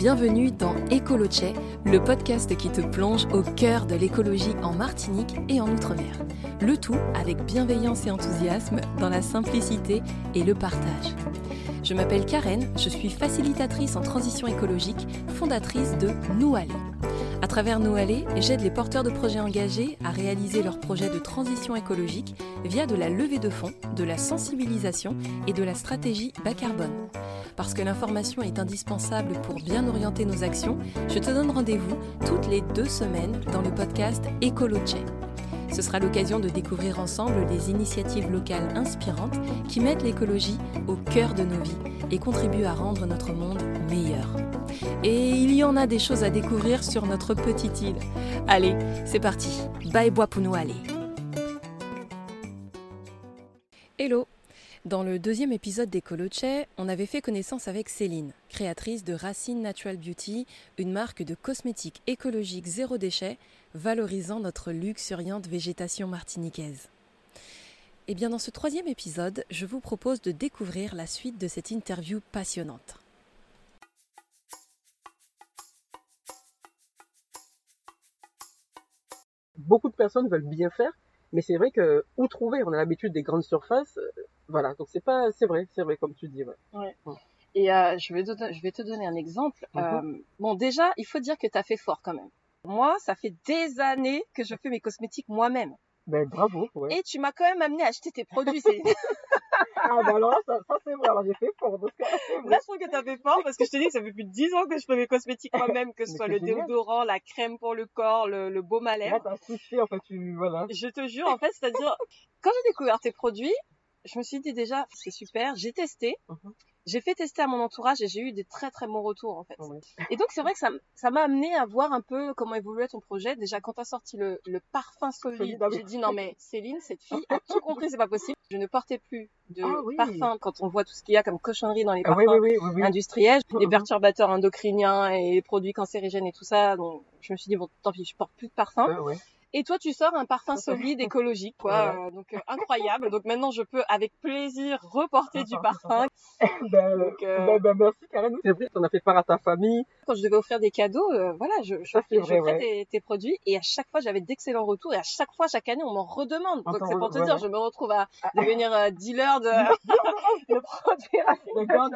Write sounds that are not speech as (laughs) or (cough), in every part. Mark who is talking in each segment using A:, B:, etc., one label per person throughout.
A: Bienvenue dans Ecoloche, le podcast qui te plonge au cœur de l'écologie en Martinique et en Outre-mer. Le tout avec bienveillance et enthousiasme dans la simplicité et le partage. Je m'appelle Karen, je suis facilitatrice en transition écologique, fondatrice de Nous Aller. À travers Nous Aller, j'aide les porteurs de projets engagés à réaliser leurs projets de transition écologique via de la levée de fonds, de la sensibilisation et de la stratégie bas carbone. Parce que l'information est indispensable pour bien orienter nos actions, je te donne rendez-vous toutes les deux semaines dans le podcast Ecoloche. Ce sera l'occasion de découvrir ensemble les initiatives locales inspirantes qui mettent l'écologie au cœur de nos vies et contribuent à rendre notre monde meilleur. Et il y en a des choses à découvrir sur notre petite île. Allez, c'est parti. Bye bois pour nous aller. Hello dans le deuxième épisode d'Ecoloche, on avait fait connaissance avec Céline, créatrice de Racine Natural Beauty, une marque de cosmétiques écologiques zéro déchet, valorisant notre luxuriante végétation martiniquaise. Et bien dans ce troisième épisode, je vous propose de découvrir la suite de cette interview passionnante.
B: Beaucoup de personnes veulent bien faire, mais c'est vrai que où trouver? On a l'habitude des grandes surfaces, euh, voilà. Donc c'est pas, c'est vrai, c'est vrai comme tu dis. Ouais.
C: ouais. Et euh, je vais te, je vais te donner un exemple. Mm -hmm. euh, bon, déjà, il faut dire que tu as fait fort quand même. Moi, ça fait des années que je fais mes cosmétiques moi-même.
B: Ben bravo. Ouais.
C: Et tu m'as quand même amené à acheter tes produits. (laughs)
B: ah bah alors ça, ça c'est vrai. Alors j'ai fait fort. Donc,
C: Là, je trouve que t'as fait fort parce que je te dis que ça fait plus de 10 ans que je fais mes cosmétiques moi-même, que ce soit le génial. déodorant, la crème pour le corps, le, le baume à lèvres.
B: T'as en fait, tu, voilà.
C: Je te jure, en fait, c'est-à-dire, quand j'ai découvert tes produits, je me suis dit déjà, c'est super, j'ai testé. -huh. J'ai fait tester à mon entourage et j'ai eu des très très bons retours en fait.
B: Ouais.
C: Et donc c'est vrai que ça ça m'a amené à voir un peu comment évoluait ton projet. Déjà quand t'as sorti le, le parfum solide, j'ai dit non mais Céline, cette fille a tout compris, c'est pas possible. Je ne portais plus de
B: ah, oui.
C: parfum quand on voit tout ce qu'il y a comme cochonnerie dans les
B: ah,
C: parfums industriels, les perturbateurs endocriniens et les produits cancérigènes et tout ça. Donc je me suis dit bon tant pis, je porte plus de parfum.
B: Euh,
C: et toi, tu sors un parfum solide, écologique, quoi. Euh, donc euh, incroyable. Donc maintenant, je peux avec plaisir reporter du parfum. (laughs)
B: ben, donc, euh... ben, ben, merci Karen. C'est vrai, t'en as fait part à ta famille.
C: Quand je devais offrir des cadeaux, euh, voilà, je, je,
B: Ça,
C: je
B: vrai, ouais.
C: tes, tes, produits et à chaque fois, j'avais d'excellents retours et à chaque fois, chaque année, on m'en redemande. Donc c'est pour te dire, je me retrouve à devenir dealer de, (laughs) (laughs) de produits.
B: Ouais, voilà.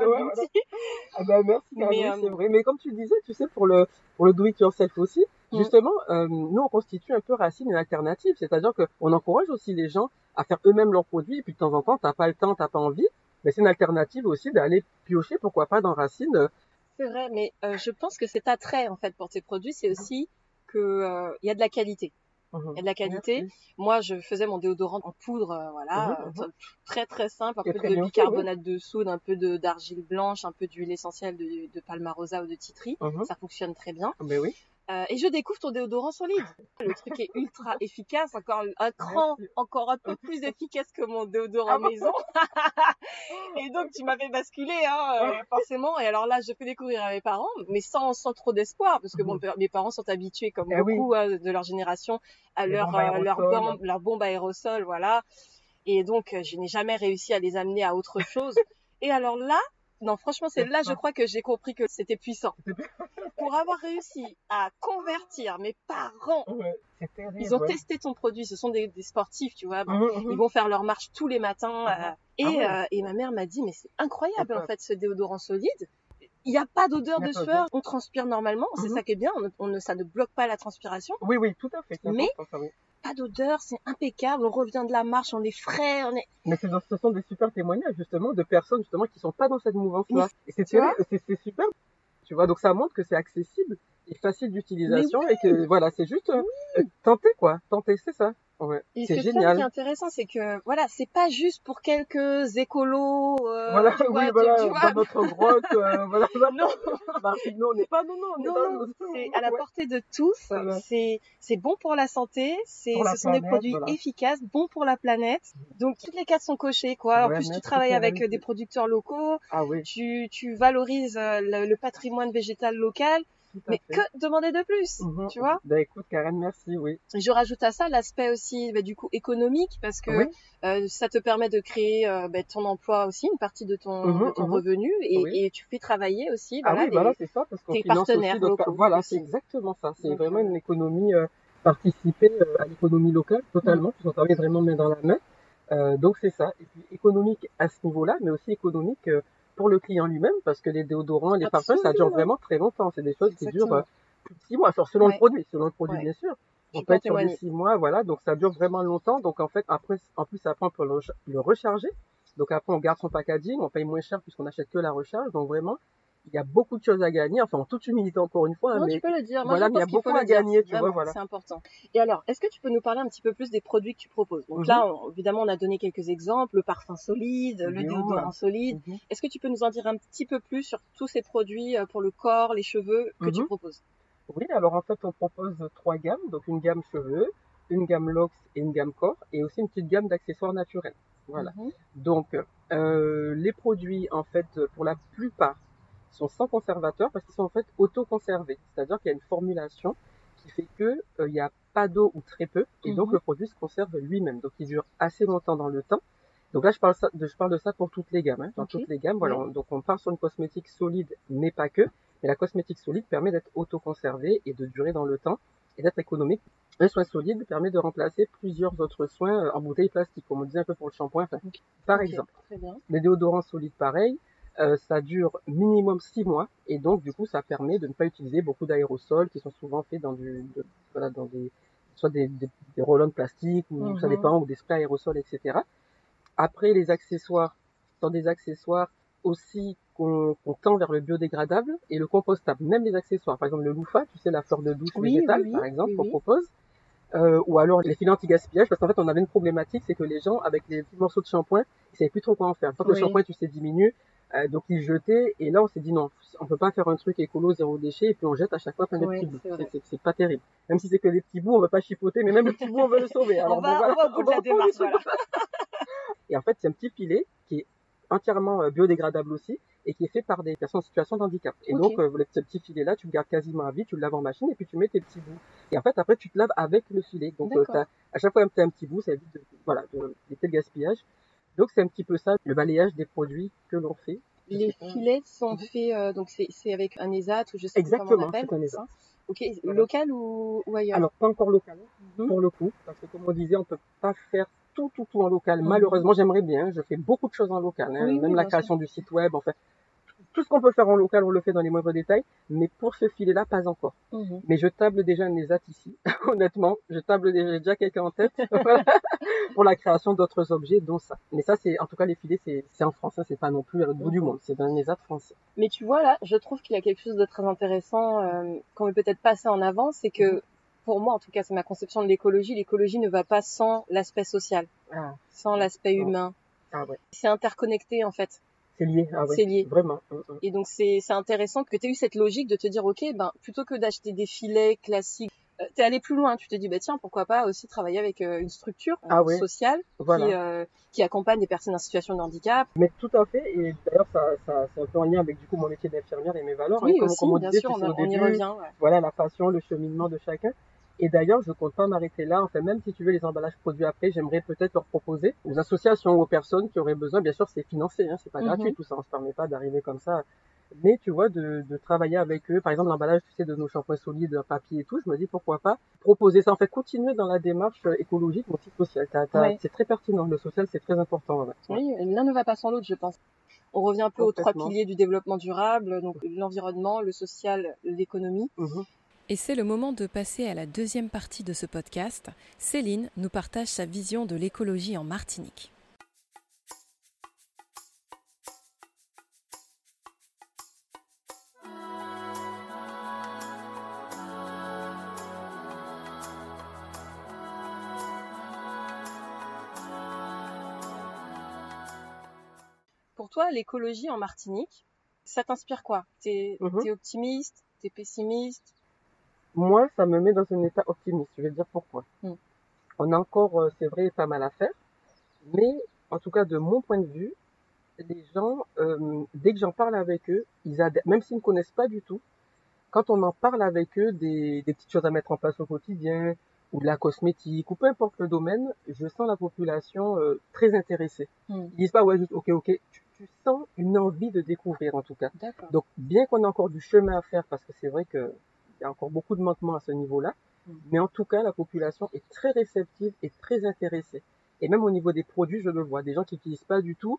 B: ah ben, merci Karen, Mais, c'est vrai. Mais comme tu disais, tu sais, pour le pour le do it yourself aussi, Justement, euh, nous, on constitue un peu Racine une alternative, c'est-à-dire qu'on encourage aussi les gens à faire eux-mêmes leurs produits, et puis de temps en temps, t'as pas le temps, t'as pas envie, mais c'est une alternative aussi d'aller piocher, pourquoi pas, dans Racine.
C: C'est vrai, mais euh, je pense que cet attrait, en fait, pour tes produits, c'est aussi que euh, il y a de la qualité. Il y a de la qualité.
B: Merci.
C: Moi, je faisais mon déodorant en poudre, euh, voilà,
B: Mmh, mmh.
C: très très simple, un peu de bicarbonate de soude, un peu d'argile blanche, un peu d'huile essentielle de, de palmarosa ou de titri.
B: Mhm.
C: Ça fonctionne très bien.
B: Ben oui.
C: Euh, et je découvre ton déodorant solide. Le truc est ultra (laughs) efficace, encore un cran, encore un peu plus efficace que mon déodorant
B: Ah
C: maison. (laughs) et donc tu m'as fait basculer, hein, euh, forcément. Et alors là, je fais découvrir à mes parents, mais sans, sans trop d'espoir, parce que bon, mes parents sont habitués, comme
B: Mhm. Eh oui.
C: beaucoup hein, de leur génération, à leur,
B: bombes
C: euh, leur, bombe, leur bombe aérosol, voilà. Et donc, je n'ai jamais réussi à les amener à autre chose. Et alors là, non, franchement, c'est là, je crois que j'ai compris que c'était puissant. (laughs) Pour avoir réussi à convertir mes parents,
B: Ouais, c'est terrible.
C: ils ont
B: ouais.
C: testé ton produit. Ce sont des, des sportifs, tu vois. Bon,
B: Mhm,
C: Ils vont faire leur marche tous les matins. euh, et,
B: Ah ouais.
C: euh, et ma mère m'a dit, mais c'est incroyable, en fait, ce déodorant solide. Il n'y a pas d'odeur de sueur. On transpire normalement. C'est
B: Mhm.
C: ça qui est bien. On, on ça ne bloque pas la transpiration.
B: Oui, oui, tout à fait.
C: Mais-. Pas d'odeur. C'est impeccable. On revient de la marche. On est frais. On est,
B: Mais c'est dans- ce sont des super témoignages justement de personnes justement qui sont pas dans cette mouvance-là. Et c'est super. Tu vois, donc ça montre que c'est accessible et facile d'utilisation et que voilà, c'est juste euh, tenter quoi, tenter, c'est ça. Ouais,
C: Et
B: c'est
C: c'est ça qui est
B: génial.
C: intéressant, c'est que voilà, c'est pas juste pour quelques écolos. Euh,
B: Voilà,
C: tu vois,
B: oui,
C: tu-
B: voilà,
C: tu vois.
B: dans notre grotte, euh, (laughs) voilà.
C: Non, (laughs)
B: Bah, non, on n'est pas, non, non, on
C: non, non, c'est à la
B: Ouais.
C: portée de tous.
B: Voilà.
C: C'est c'est bon pour la santé. C'est ce sont des produits
B: voilà.
C: efficaces, bons pour la planète. Donc toutes les cases sont cochées, quoi. En
B: Ouais,
C: plus, tu travailles avec euh, des producteurs locaux.
B: Ah oui.
C: Tu tu valorises euh, le, le patrimoine végétal local. Mais que demander de plus, mhm. tu vois?
B: Bah écoute, Karen, merci, oui.
C: Je rajoute à ça l'aspect aussi, bah, du coup, économique, parce que euh, ça te permet de créer euh, bah, ton emploi aussi, une partie de ton, mhm, ton mhm. revenu, et, et, tu fais travailler aussi.
B: Ah oui, voilà, c'est ça, parce qu'on finance partenaires aussi Voilà, c'est exactement ça. C'est vraiment une économie euh, participée à l'économie locale, totalement, puisqu'on travaille vraiment main dans la main. Euh, donc c'est ça. Et puis économique à ce niveau-là, mais aussi économique pour le client lui-même, parce que les déodorants, les parfums, ça dure vraiment très longtemps. C'est des choses qui durent euh, plus de six mois, selon le produit, selon le produit bien sûr. On peut être sur les six mois, voilà, donc ça dure vraiment longtemps. Donc en fait, après, en plus après on peut le recharger. Donc après on garde son packaging, on paye moins cher puisqu'on achète que la recharge. Donc vraiment, il y a beaucoup de choses à gagner, enfin en toute humilité encore une fois.
C: Non,
B: mais
C: tu peux le dire.
B: voilà, il y a beaucoup à gagner, tu vois, voilà.
C: C'est important. Et alors, est-ce que tu peux nous parler un petit peu plus des produits que tu proposes? Donc là, mhm. évidemment, on a donné quelques exemples, le parfum solide, le déodorant solide. Mhm. Est-ce que tu peux nous en dire un petit peu plus sur tous ces produits euh, pour le corps, les cheveux que tu mhm. proposes?
B: Oui, alors en fait, on propose trois gammes, donc une gamme cheveux, une gamme locks et une gamme corps, et aussi une petite gamme d'accessoires naturels. Voilà. Donc, euh, les produits, en fait, pour la plupart, sont sans conservateur parce qu'ils sont en fait auto-conservés. C'est-à-dire qu'il y a une formulation qui fait que euh, n'y a pas d'eau ou très peu, et donc mhm. le produit se conserve lui-même. Donc il dure assez longtemps dans le temps. Donc là, je parle, de, je parle de ça pour toutes les gammes. Hein, dans toutes les gammes, voilà. Donc on part sur une cosmétique solide, mais pas que. Mais la cosmétique solide permet d'être auto-conservée et de durer dans le temps et d'être économique. Un soin solide permet de remplacer plusieurs autres soins euh, en bouteille plastique, comme on disait un peu pour le shampoing, par exemple. Les déodorants solides, pareil. Euh, ça dure minimum six mois et donc du coup ça permet de ne pas utiliser beaucoup d'aérosols qui sont souvent faits dans du voilà dans des soit des, des, des rollons de plastique ou ça mhm. dépend ou des sprays aérosols etc. Après les accessoires dans des accessoires aussi qu'on tend vers le biodégradable et le compostable même les accessoires par exemple le loofah tu sais la fleur de douche végétale par exemple qu'on propose euh, ou alors les filets anti-gaspillage, parce qu'en fait on avait une problématique, c'est que les gens avec les morceaux de shampoing, ils savaient plus trop quoi en faire. Quand le shampoing tu sais diminue, euh, donc ils jetaient et là on s'est dit non, on peut pas faire un truc écolo zéro déchet et puis on jette à chaque fois plein de petits bouts. C'est pas terrible. Même si c'est que des petits bouts, on va pas chipoter, mais même les petits bouts on veut le sauver. (laughs)
C: Alors on, va, voilà, on va au bout de la démarche. Voilà. (laughs)
B: et en fait c'est un petit filet qui est entièrement euh, biodégradable aussi et qui est fait par des personnes en situation de handicap. Et donc euh, ce petit filet là, tu le gardes quasiment à vie, tu le laves en machine et puis tu mets tes petits bouts. Et en fait après tu te laves avec le filet. Donc à chaque fois que tu as un petit bout, ça évite de, voilà, d'éviter le gaspillage. Donc c'est un petit peu ça, le balayage des produits que l'on fait.
C: Les filets sont mhm. faits, euh, donc c'est avec un ESAT ou je sais
B: pas
C: comment
B: on appelle. Exactement, c'est un ESAT.
C: Ok, local ou, ou, ailleurs?
B: Alors pas encore local, mhm. pour le coup, parce que comme on disait, on peut pas faire tout, tout, tout en local. Mhm. Malheureusement, j'aimerais bien. Je fais beaucoup de choses en local, hein, même la création du site web. En fait, tout ce qu'on peut faire en local, on le fait dans les moindres détails, mais pour ce filet-là, pas encore. Mhm. Mais je table déjà une ESAT ici, (laughs) honnêtement, je table déjà, déjà quelqu'un en tête (laughs) pour la création d'autres objets, dont ça. Mais ça, c'est en tout cas les filets, c'est en France, hein, c'est pas non plus à l'autre bout du monde, c'est un ESAT français.
C: Mais tu vois là, je trouve qu'il y a quelque chose de très intéressant euh, qu'on veut peut-être passer en avant, c'est que pour moi, en tout cas, c'est ma conception de l'écologie. L'écologie ne va pas sans l'aspect social, ah. sans l'aspect humain. Ah, ouais. C'est interconnecté en fait.
B: C'est lié, ah ouais, c'est lié. Vraiment. Mm,
C: mm. Et donc c'est intéressant que tu aies eu cette logique de te dire ok ben plutôt que d'acheter des filets classiques, euh, t'es allé plus loin. Tu t'es dit bah tiens pourquoi pas aussi travailler avec euh, une structure ah sociale qui, euh, qui accompagne des personnes en situation de handicap.
B: Mais tout à fait. Et d'ailleurs ça, ça c'est un peu en lien avec du coup mon métier d'infirmière et mes valeurs.
C: Hein, oui aussi, comme on bien sûr, on, y revient. Ouais.
B: Voilà la passion, le cheminement de chacun. Et d'ailleurs, je compte pas m'arrêter là. Enfin, même si tu veux les emballages produits après, j'aimerais peut-être leur proposer aux associations ou aux personnes qui auraient besoin. Bien sûr, c'est financé, hein, c'est pas mhm. gratuit tout ça. On se permet pas d'arriver comme ça. Mais tu vois, de, de travailler avec eux, par exemple l'emballage, tu sais, de nos shampoings solides, papier et tout, je me dis pourquoi pas proposer ça. En fait, continuer dans la démarche écologique, mais aussi sociale. C'est très pertinent. Le social, c'est très important.
C: Oui, l'un ne va pas sans l'autre, je pense. On revient un peu aux trois piliers du développement durable, donc l'environnement, le social, l'économie. Mhm.
A: Et c'est le moment de passer à la deuxième partie de ce podcast. Céline nous partage sa vision de l'écologie en Martinique.
C: Pour toi, l'écologie en Martinique, ça t'inspire quoi? T'es mhm. es optimiste T'es pessimiste?
B: Moi, ça me met dans un état optimiste. Je vais dire pourquoi. Mm. On a encore, euh, c'est vrai, pas mal à faire. Mais, en tout cas, de mon point de vue, les gens, euh, dès que j'en parle avec eux, ils adhèrent, même s'ils ne connaissent pas du tout, quand on en parle avec eux des, des petites choses à mettre en place au quotidien, ou de la cosmétique, ou peu importe le domaine, je sens la population euh, très intéressée. Hmm. Ils disent pas, ouais, juste, ok, ok, tu, tu, sens une envie de découvrir en tout cas. Donc, bien qu'on ait encore du chemin à faire, parce que c'est vrai qu'il y a encore beaucoup de manquements à ce niveau-là, hmm. mais en tout cas, la population est très réceptive et très intéressée. Et même au niveau des produits, je le vois, des gens qui n'utilisent pas du tout,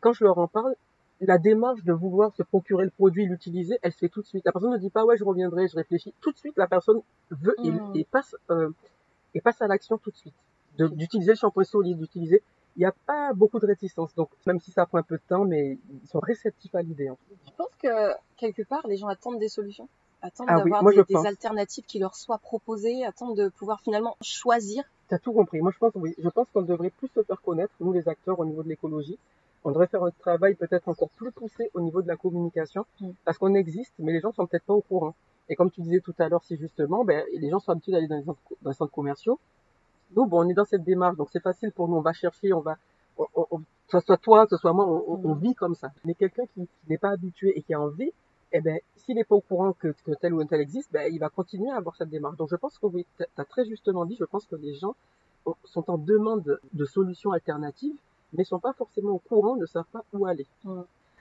B: quand je leur en parle, la démarche de vouloir se procurer le produit, l'utiliser, elle se fait tout de suite. La personne ne dit pas ouais je reviendrai, je réfléchis. Tout de suite la personne veut et, hmm. passe euh, et passe à l'action tout de suite. D'utiliser le shampoing solide, d'utiliser. Il n'y a pas beaucoup de réticence. Donc même si ça prend un peu de temps, mais ils sont réceptifs à l'idée.
C: Je pense que quelque part les gens attendent des solutions, attendent ah d'avoir des, alternatives qui leur soient proposées, attendent de pouvoir finalement choisir.
B: Tu as tout compris. Moi je pense oui. Je pense qu'on devrait plus se faire connaître nous les acteurs au niveau de l'écologie on devrait faire un travail peut-être encore plus poussé au niveau de la communication, mm. parce qu'on existe, mais les gens sont peut-être pas au courant. Et comme tu disais tout à l'heure, si justement, ben, les gens sont habitués d'aller dans les, centres, commerciaux, nous, bon, on est dans cette démarche, donc c'est facile pour nous, on va chercher, on va, que ce soit toi, que ce soit moi, on, mm. vit comme ça. Mais quelqu'un qui, n'est pas habitué et qui a envie, eh ben, s'il n'est pas au courant que, tel ou tel existe, ben, il va continuer à avoir cette démarche. Donc je pense que oui, tu très justement dit, je pense que les gens sont en demande de solutions alternatives mais sont pas forcément au courant, ne savent pas où aller.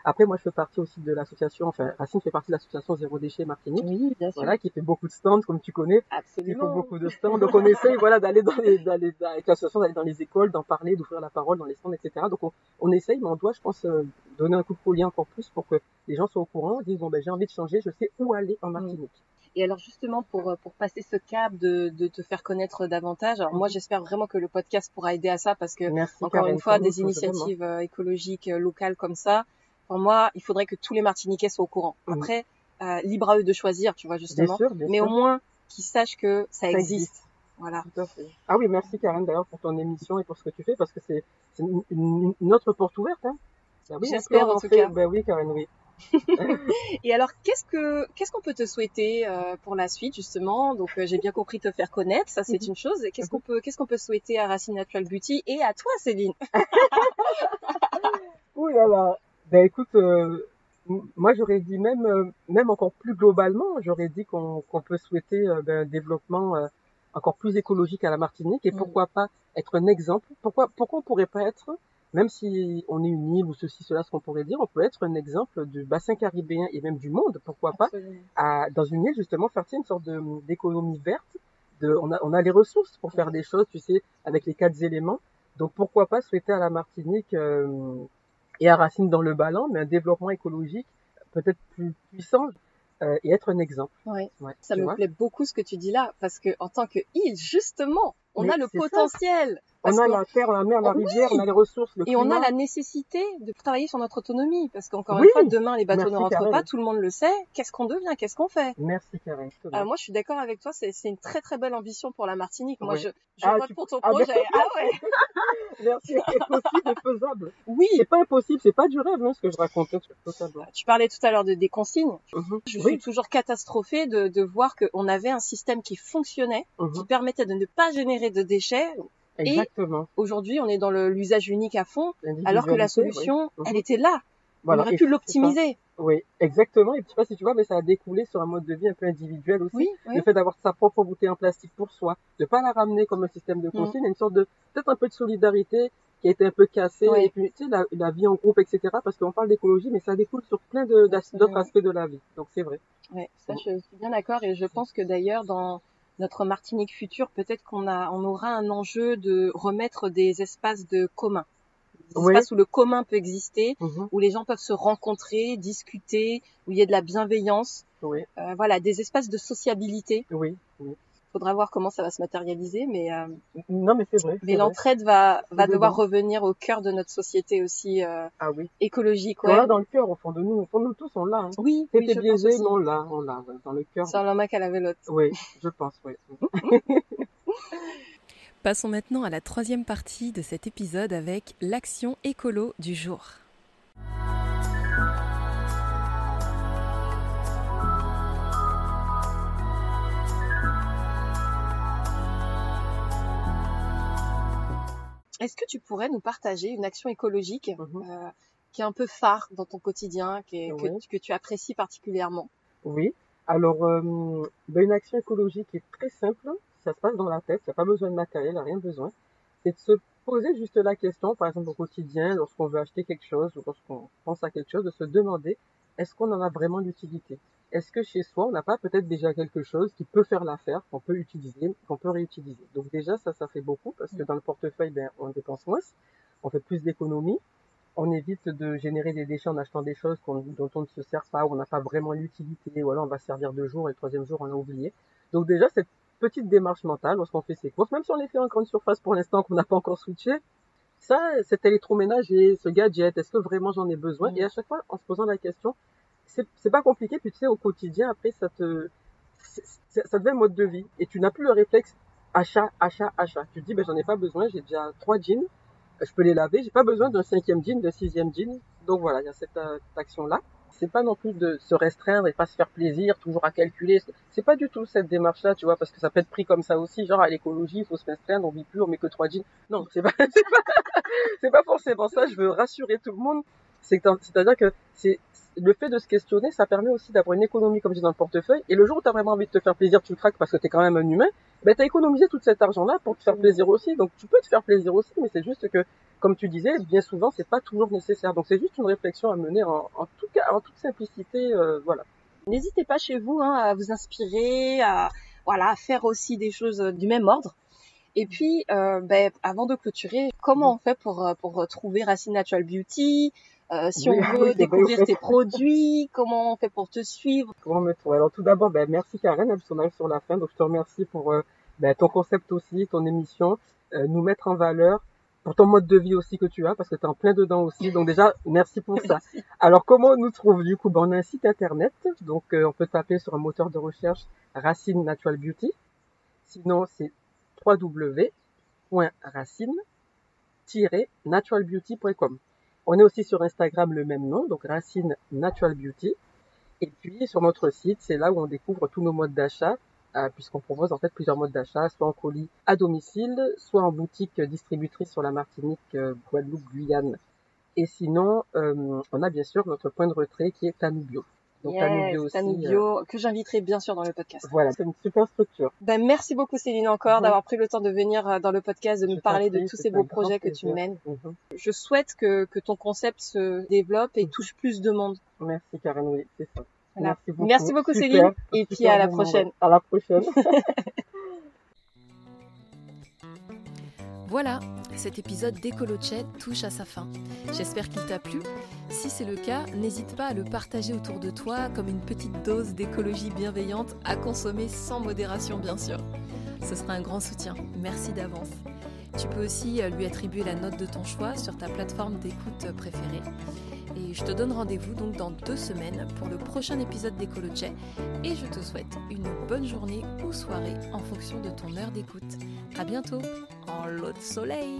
B: Après, moi, je fais partie aussi de l'association, enfin, Racine fait partie de l'association Zéro Déchet Martinique.
C: Oui, bien sûr.
B: Voilà, qui fait beaucoup de stands, comme tu connais.
C: Absolument.
B: Qui fait beaucoup de stands. Donc, on essaye, voilà, d'aller dans les, d'aller, avec l'association, d'aller dans les écoles, d'en parler, d'ouvrir la parole dans les stands, etc. Donc, on, on essaye, mais on doit, je pense, euh, donner un coup de collier encore plus pour que les gens soient au courant, disent, bon, ben, j'ai envie de changer, je sais où aller en Martinique.
C: Et alors justement pour euh, pour passer ce cap de, de te faire connaître davantage, alors moi mhm. j'espère vraiment que le podcast pourra aider à ça parce que encore une fois des initiatives euh, écologiques euh, locales comme ça, pour moi il faudrait que tous les Martiniquais soient au courant. Mhm. Après euh, libre à eux de choisir, tu vois justement, mais au moins qu'ils sachent que ça, existe. Voilà.
B: Ah oui, merci Karen d'ailleurs pour ton émission et pour ce que tu fais parce que c'est une, une, autre porte ouverte. Hein.
C: Bah oui, J'espère en tout cas.
B: Ben oui Karen, oui. (laughs)
C: et alors, qu'est-ce que qu'est-ce qu'on peut te souhaiter euh, pour la suite justement? Donc, euh, j'ai bien compris te faire connaître, ça c'est mhm. une chose. Qu'est-ce qu'on peut qu'est-ce qu'on peut souhaiter à Racine Natural Beauty et à toi, Céline?
B: Ouh là là. Ben écoute, euh, moi j'aurais dit même même encore plus globalement, j'aurais dit qu'on qu'on peut souhaiter ben, un développement encore plus écologique à la Martinique et mm. pourquoi pas être un exemple. Pourquoi pourquoi on pourrait pas être même si on est une île ou ceci, cela, ce qu'on pourrait dire, on peut être un exemple du bassin caribéen et même du monde, pourquoi pas, à, dans une île justement faire une sorte d'économie verte. De, on, a, on a les ressources pour faire des choses, tu sais, avec les quatre éléments. Donc pourquoi pas souhaiter à la Martinique euh, et à Racine dans le ballon, mais un développement écologique peut-être plus puissant euh, et être un exemple.
C: Ouais. ça me plaît beaucoup ce que tu dis là, parce que en tant que île, justement, on a le potentiel
B: on a la terre, la mer, la rivière, on a les ressources, le
C: Et on a la nécessité de travailler sur notre autonomie. Parce qu'encore une fois, demain, les bateaux ne rentrent pas, tout le monde le sait. Qu'est-ce qu'on devient? Qu'est-ce qu'on fait?
B: Merci, Karen.
C: Euh, moi, je suis d'accord avec toi. C'est une très, très belle ambition pour la Martinique. Moi, je, je ah, vote pour ton ah, projet. Ah ouais (laughs)
B: Merci. C'est possible et faisable.
C: Oui.
B: C'est pas impossible. C'est pas du rêve, hein, ce que je racontais.
C: Totalement. Tu parlais tout à l'heure de des consignes. Mhm. Je suis toujours catastrophée de, de voir qu'on avait un système qui fonctionnait, qui mhm. permettait de ne pas générer de déchets
B: Exactement.
C: aujourd'hui, on est dans l'usage unique à fond, alors que la solution, elle était là. On aurait pu l'optimiser.
B: Oui, exactement. Et je sais pas si tu vois, mais ça a découlé sur un mode de vie un peu individuel aussi. Le fait d'avoir sa propre bouteille en plastique pour soi, de pas la ramener comme un système de mm. consigne, une sorte de, peut-être un peu de solidarité qui a été un peu cassée. Et puis, tu sais, la, la, vie en groupe, etc. Parce qu'on parle d'écologie, mais ça découle sur plein d'autres aspects de la vie. Donc, c'est vrai.
C: Ouais, ça, je suis bien d'accord. Et je pense que d'ailleurs, dans, notre Martinique future, peut-être qu'on a, on aura un enjeu de remettre des espaces de commun. Des espaces où le commun peut exister, mhm. où les gens peuvent se rencontrer, discuter, où il y a de la bienveillance.
B: Oui.
C: Euh, voilà, des espaces de sociabilité.
B: Oui. oui
C: faudra voir comment ça va se matérialiser, mais euh,
B: non, mais c'est vrai.
C: Mais l'entraide va va devoir revenir au cœur de notre société aussi euh,
B: ah oui.
C: écologique. Ouais.
B: dans le cœur au fond de nous, au fond de nous tous on l'a. Hein.
C: Oui.
B: C'était biaisé, mais on l'a, on l'a dans le cœur.
C: C'est un homme à la vélote.
B: Oui, je pense, oui. (laughs)
A: Passons maintenant à la troisième partie de cet épisode avec l'action écolo du jour.
C: Est-ce que tu pourrais nous partager une action écologique mhm. euh, qui est un peu phare dans ton quotidien, que, que, tu apprécies particulièrement?
B: Oui. Alors, euh, ben, une action écologique est très simple. Ça se passe dans la tête. Il n'y a pas besoin de matériel, il n'y a rien besoin. C'est de se poser juste la question, par exemple au quotidien, lorsqu'on veut acheter quelque chose ou lorsqu'on pense à quelque chose, de se demander est-ce qu'on en a vraiment l'utilité? Est-ce que chez soi, on n'a pas peut-être déjà quelque chose qui peut faire l'affaire, qu'on peut utiliser, qu'on peut réutiliser? Donc déjà, ça, ça fait beaucoup parce que dans le portefeuille, ben, on dépense moins, on fait plus d'économies, on évite de générer des déchets en achetant des choses dont on ne se sert pas, ou on n'a pas vraiment l'utilité, ou alors on va servir deux jours et le troisième jour on l'a oublié. Donc déjà cette petite démarche mentale lorsqu'on fait ses courses, même si on les fait en grande surface pour l'instant qu'on n'a pas encore switché, ça, cet électroménager, ce gadget, est-ce que vraiment j'en ai besoin? Et à chaque fois, en se posant la question, c'est pas compliqué, puis tu sais, au quotidien, après, ça te, ça devient mode de vie. Et tu n'as plus le réflexe achat, achat, achat. Tu te dis, ben, j'en ai pas besoin, j'ai déjà trois jeans, je peux les laver, j'ai pas besoin d'un cinquième jean, d'un sixième jean. Donc voilà, il y a cette, euh, action-là. C'est pas non plus de se restreindre et pas se faire plaisir, toujours à calculer. C'est pas du tout cette démarche-là, tu vois, parce que ça peut être pris comme ça aussi, genre à l'écologie, il faut se restreindre, on vit plus, on met que trois jeans. Non, c'est pas, (laughs) c'est pas, pas forcément ça. Je veux rassurer tout le monde. C'est-à-dire que c'est le fait de se questionner, ça permet aussi d'avoir une économie, comme je dis, dans le portefeuille. Et le jour où tu as vraiment envie de te faire plaisir, tu le craques parce que tu es quand même un humain, ben, tu as économisé tout cet argent-là pour te faire plaisir aussi. Donc tu peux te faire plaisir aussi, mais c'est juste que, comme tu disais, bien souvent, c'est pas toujours nécessaire. Donc c'est juste une réflexion à mener en, tout cas, en toute simplicité. Euh, voilà.
C: N'hésitez pas chez vous hein, à vous inspirer, à, voilà, à faire aussi des choses du même ordre. Et puis, euh, ben, avant de clôturer, comment on fait pour, pour trouver Racine Natural Beauty euh, si on (laughs) veut découvrir tes produits, comment on fait pour te suivre?
B: Comment me trouver? Alors tout d'abord, ben, merci Karen, parce qu'on arrive sur la fin, donc je te remercie pour euh, ben, ton concept aussi, ton émission, euh, nous mettre en valeur, pour ton mode de vie aussi que tu as, parce que tu es en plein dedans aussi. Donc déjà, merci pour ça. (laughs) Alors comment on nous trouve du coup? Ben, On a un site internet, donc on peut taper sur un moteur de recherche Racine Natural Beauty. Sinon, c'est www.racine-naturalbeauty.com. On est aussi sur Instagram le même nom, donc Racine Natural Beauty. Et puis sur notre site, c'est là où on découvre tous nos modes d'achat, euh, puisqu'on propose en fait plusieurs modes d'achat, soit en colis à domicile, soit en boutique distributrice sur la Martinique, euh, Guadeloupe, Guyane. Et sinon, euh, on a bien sûr notre point de retrait qui est Tanubio.
C: Donc yes, Tanubio aussi, que j'inviterai bien sûr dans le podcast.
B: Voilà, c'est une super structure.
C: Ben, merci beaucoup Céline encore d'avoir pris le temps de venir dans le podcast, de nous parler de tous ces beaux projets que tu mènes. Mhm. Je souhaite que, que ton concept se développe et mhm. touche plus de monde.
B: Merci Karen, oui, c'est ça.
C: Merci beaucoup. Merci beaucoup Céline. Et puis à la prochaine.
B: À la prochaine. (laughs)
A: Voilà, cet épisode d'Ecolochet touche à sa fin. J'espère qu'il t'a plu. Si c'est le cas, n'hésite pas à le partager autour de toi comme une petite dose d'écologie bienveillante à consommer sans modération bien sûr. Ce sera un grand soutien. Merci d'avance. Tu peux aussi lui attribuer la note de ton choix sur ta plateforme d'écoute préférée. Et je te donne rendez-vous donc dans deux semaines pour le prochain épisode d'Ecolochet. Et je te souhaite une bonne journée ou soirée en fonction de ton heure d'écoute. À bientôt en lot de soleil